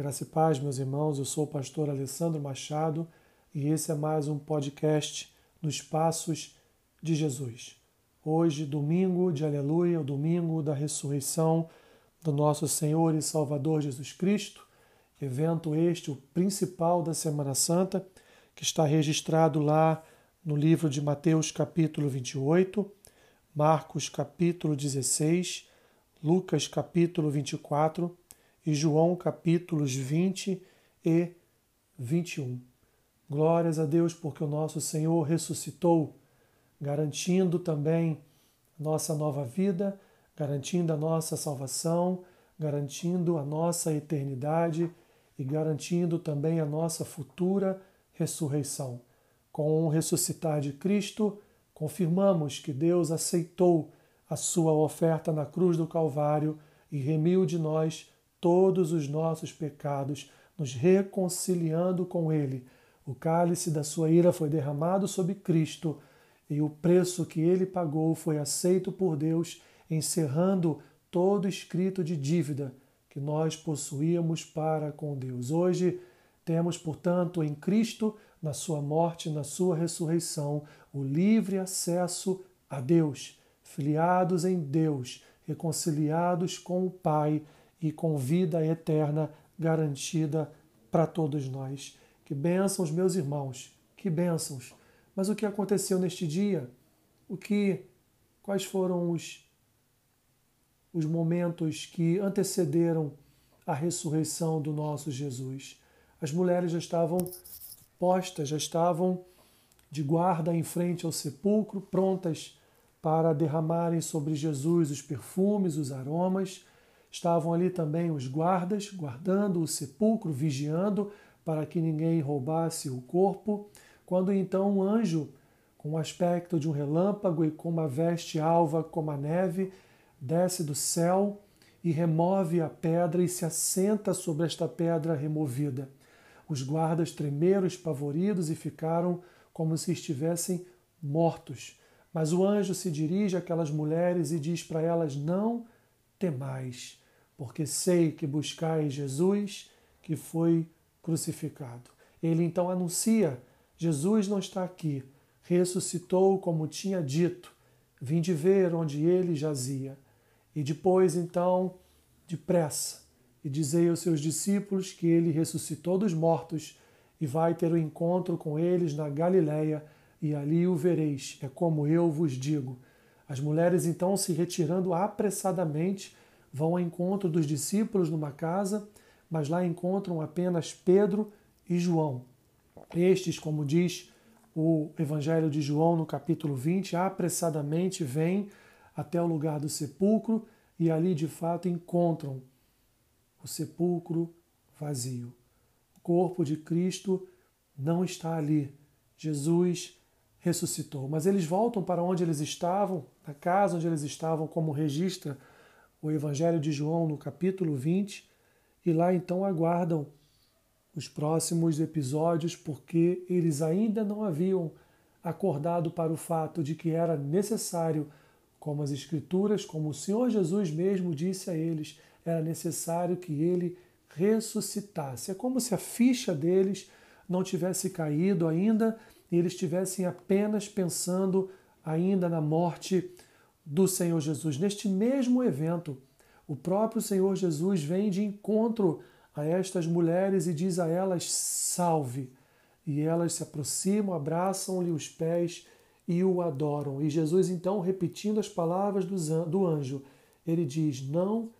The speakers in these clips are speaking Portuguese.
Graça e paz, meus irmãos. Eu sou o pastor Alessandro Machado e esse é mais um podcast nos Passos de Jesus. Hoje, domingo de Aleluia, o domingo da ressurreição do nosso Senhor e Salvador Jesus Cristo. Evento este, o principal da Semana Santa, que está registrado lá no livro de Mateus, capítulo 28, Marcos, capítulo 16, Lucas, capítulo 24 e João capítulos 20 e 21. Glórias a Deus porque o nosso Senhor ressuscitou, garantindo também nossa nova vida, garantindo a nossa salvação, garantindo a nossa eternidade e garantindo também a nossa futura ressurreição. Com o ressuscitar de Cristo, confirmamos que Deus aceitou a sua oferta na cruz do Calvário e remiu de nós todos os nossos pecados, nos reconciliando com Ele. O cálice da sua ira foi derramado sobre Cristo e o preço que ele pagou foi aceito por Deus, encerrando todo escrito de dívida que nós possuíamos para com Deus. Hoje temos, portanto, em Cristo, na sua morte, na sua ressurreição, o livre acesso a Deus, filiados em Deus, reconciliados com o Pai e com vida eterna garantida para todos nós. Que bênçãos, meus irmãos, que bênçãos. Mas o que aconteceu neste dia? O que quais foram os os momentos que antecederam a ressurreição do nosso Jesus? As mulheres já estavam postas, já estavam de guarda em frente ao sepulcro, prontas para derramarem sobre Jesus os perfumes, os aromas Estavam ali também os guardas, guardando o sepulcro, vigiando para que ninguém roubasse o corpo. Quando então um anjo, com o aspecto de um relâmpago e com uma veste alva como a neve, desce do céu e remove a pedra e se assenta sobre esta pedra removida. Os guardas tremeram espavoridos e ficaram como se estivessem mortos. Mas o anjo se dirige àquelas mulheres e diz para elas: Não temais porque sei que buscais Jesus que foi crucificado. Ele então anuncia: Jesus não está aqui, ressuscitou como tinha dito, vim de ver onde ele jazia. E depois, então, depressa, e dizei aos seus discípulos que ele ressuscitou dos mortos e vai ter o um encontro com eles na Galiléia, e ali o vereis. É como eu vos digo. As mulheres então se retirando apressadamente vão ao encontro dos discípulos numa casa, mas lá encontram apenas Pedro e João. Estes, como diz o Evangelho de João no capítulo 20, apressadamente vêm até o lugar do sepulcro e ali de fato encontram o sepulcro vazio. O corpo de Cristo não está ali. Jesus ressuscitou. Mas eles voltam para onde eles estavam, na casa onde eles estavam, como registra o Evangelho de João no capítulo 20 e lá então aguardam os próximos episódios porque eles ainda não haviam acordado para o fato de que era necessário, como as Escrituras, como o Senhor Jesus mesmo disse a eles, era necessário que ele ressuscitasse. É como se a ficha deles não tivesse caído ainda e eles estivessem apenas pensando ainda na morte do Senhor Jesus. Neste mesmo evento, o próprio Senhor Jesus vem de encontro a estas mulheres e diz a elas: salve. E elas se aproximam, abraçam-lhe os pés e o adoram. E Jesus, então, repetindo as palavras do anjo, ele diz: Não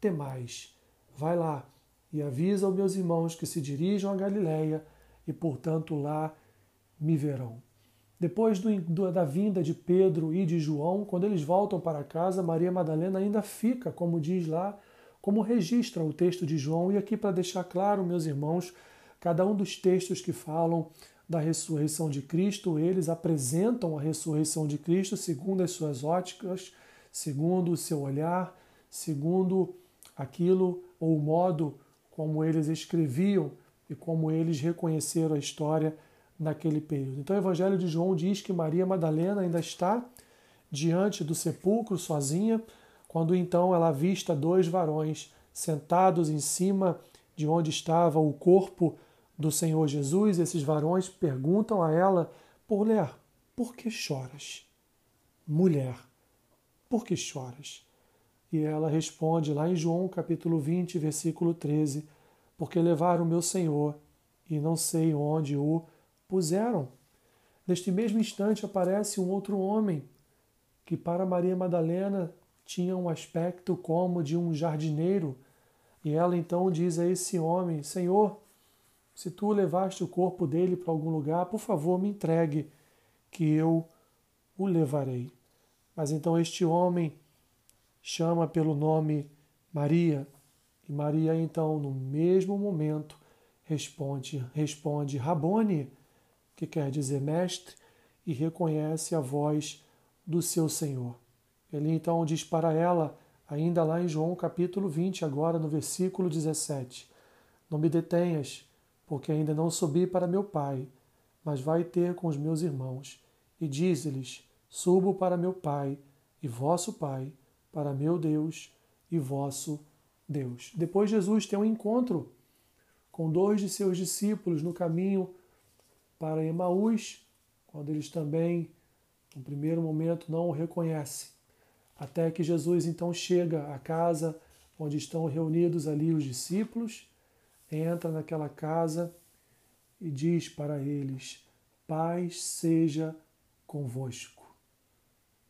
temais. Vai lá e avisa aos meus irmãos que se dirijam a Galiléia e, portanto, lá me verão. Depois do, do, da vinda de Pedro e de João, quando eles voltam para casa, Maria Madalena ainda fica, como diz lá, como registra o texto de João. E aqui, para deixar claro, meus irmãos, cada um dos textos que falam da ressurreição de Cristo, eles apresentam a ressurreição de Cristo segundo as suas óticas, segundo o seu olhar, segundo aquilo ou o modo como eles escreviam e como eles reconheceram a história naquele período. Então o Evangelho de João diz que Maria Madalena ainda está diante do sepulcro sozinha, quando então ela avista dois varões sentados em cima de onde estava o corpo do Senhor Jesus, esses varões perguntam a ela: Mulher, por que choras? Mulher, por que choras? E ela responde lá em João capítulo 20, versículo 13: Porque levaram meu Senhor e não sei onde o puseram. Neste mesmo instante aparece um outro homem que para Maria Madalena tinha um aspecto como de um jardineiro. E ela então diz a esse homem: Senhor, se tu levaste o corpo dele para algum lugar, por favor, me entregue, que eu o levarei. Mas então este homem chama pelo nome Maria, e Maria então, no mesmo momento, responde, responde Rabone, que quer dizer mestre, e reconhece a voz do seu Senhor. Ele então diz para ela, ainda lá em João capítulo 20, agora no versículo 17: Não me detenhas, porque ainda não subi para meu Pai, mas vai ter com os meus irmãos, e diz-lhes: Subo para meu Pai e vosso Pai, para meu Deus e vosso Deus. Depois Jesus tem um encontro com dois de seus discípulos no caminho para Emaús, quando eles também, no primeiro momento, não o reconhecem. Até que Jesus então chega à casa onde estão reunidos ali os discípulos, entra naquela casa e diz para eles: Paz seja convosco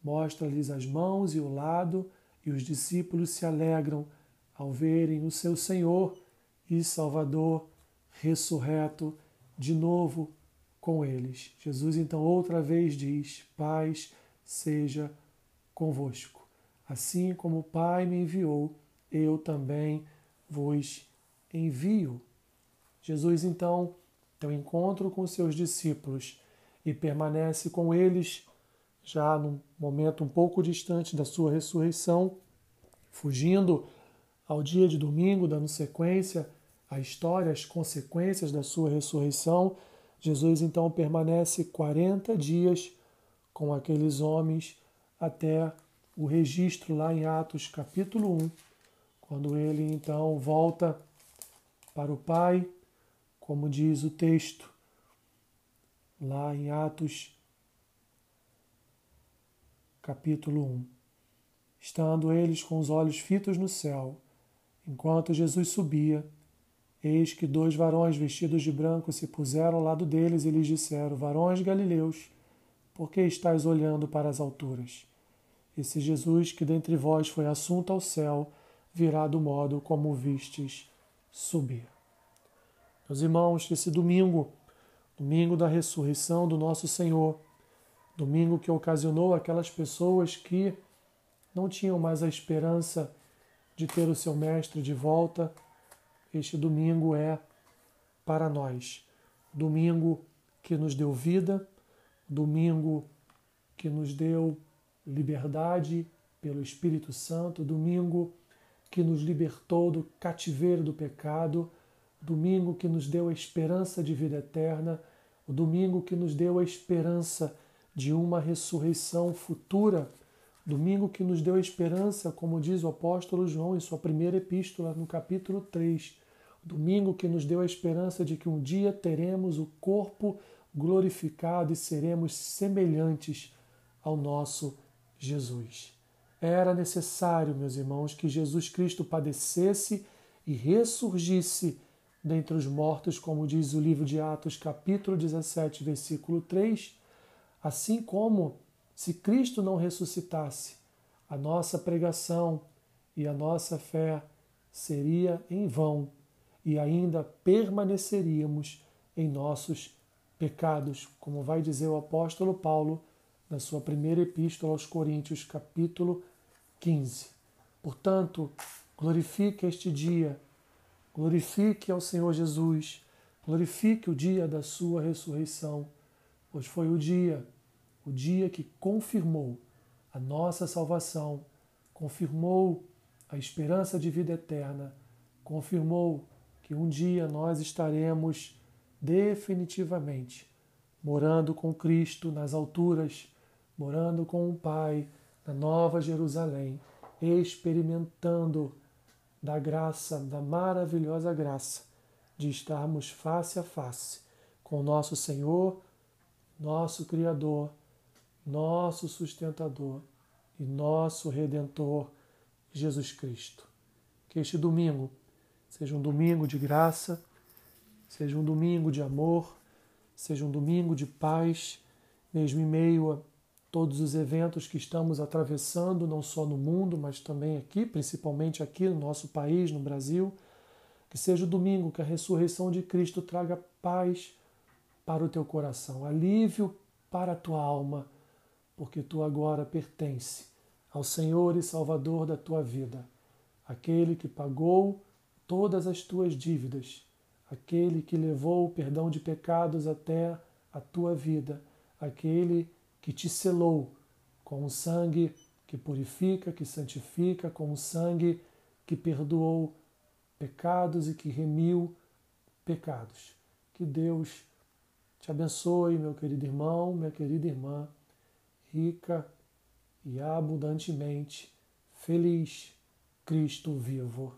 mostra-lhes as mãos e o lado, e os discípulos se alegram ao verem o seu Senhor e Salvador ressurreto de novo com eles. Jesus então outra vez diz: Paz seja convosco. Assim como o Pai me enviou, eu também vos envio. Jesus então tem um encontro com seus discípulos e permanece com eles já num momento um pouco distante da sua ressurreição, fugindo ao dia de domingo, dando sequência à história, às consequências da sua ressurreição, Jesus então permanece 40 dias com aqueles homens até o registro lá em Atos capítulo 1, quando ele então volta para o Pai, como diz o texto lá em Atos capítulo 1. Estando eles com os olhos fitos no céu, enquanto Jesus subia, eis que dois varões vestidos de branco se puseram ao lado deles e lhes disseram: Varões galileus, por que estáis olhando para as alturas? Esse Jesus que dentre vós foi assunto ao céu, virá do modo como vistes subir. Meus irmãos, esse domingo, domingo da ressurreição do nosso Senhor, Domingo que ocasionou aquelas pessoas que não tinham mais a esperança de ter o seu mestre de volta. Este domingo é para nós. Domingo que nos deu vida, domingo que nos deu liberdade pelo Espírito Santo, domingo que nos libertou do cativeiro do pecado, domingo que nos deu a esperança de vida eterna, o domingo que nos deu a esperança de uma ressurreição futura. Domingo que nos deu a esperança, como diz o apóstolo João em sua primeira epístola, no capítulo 3. Domingo que nos deu a esperança de que um dia teremos o corpo glorificado e seremos semelhantes ao nosso Jesus. Era necessário, meus irmãos, que Jesus Cristo padecesse e ressurgisse dentre os mortos, como diz o livro de Atos, capítulo 17, versículo 3, Assim como, se Cristo não ressuscitasse, a nossa pregação e a nossa fé seria em vão e ainda permaneceríamos em nossos pecados, como vai dizer o apóstolo Paulo na sua primeira epístola aos Coríntios, capítulo 15. Portanto, glorifique este dia, glorifique ao Senhor Jesus, glorifique o dia da sua ressurreição pois foi o dia, o dia que confirmou a nossa salvação, confirmou a esperança de vida eterna, confirmou que um dia nós estaremos definitivamente morando com Cristo nas alturas, morando com o Pai na Nova Jerusalém, experimentando da graça, da maravilhosa graça de estarmos face a face com nosso Senhor, nosso Criador, nosso sustentador e nosso Redentor, Jesus Cristo. Que este domingo seja um domingo de graça, seja um domingo de amor, seja um domingo de paz, mesmo em meio a todos os eventos que estamos atravessando, não só no mundo, mas também aqui, principalmente aqui no nosso país, no Brasil. Que seja o domingo que a ressurreição de Cristo traga paz para o teu coração, alívio para a tua alma, porque tu agora pertence ao Senhor e Salvador da tua vida, aquele que pagou todas as tuas dívidas, aquele que levou o perdão de pecados até a tua vida, aquele que te selou com o sangue que purifica, que santifica, com o sangue que perdoou pecados e que remiu pecados. Que Deus te abençoe, meu querido irmão, minha querida irmã, rica e abundantemente feliz, Cristo vivo.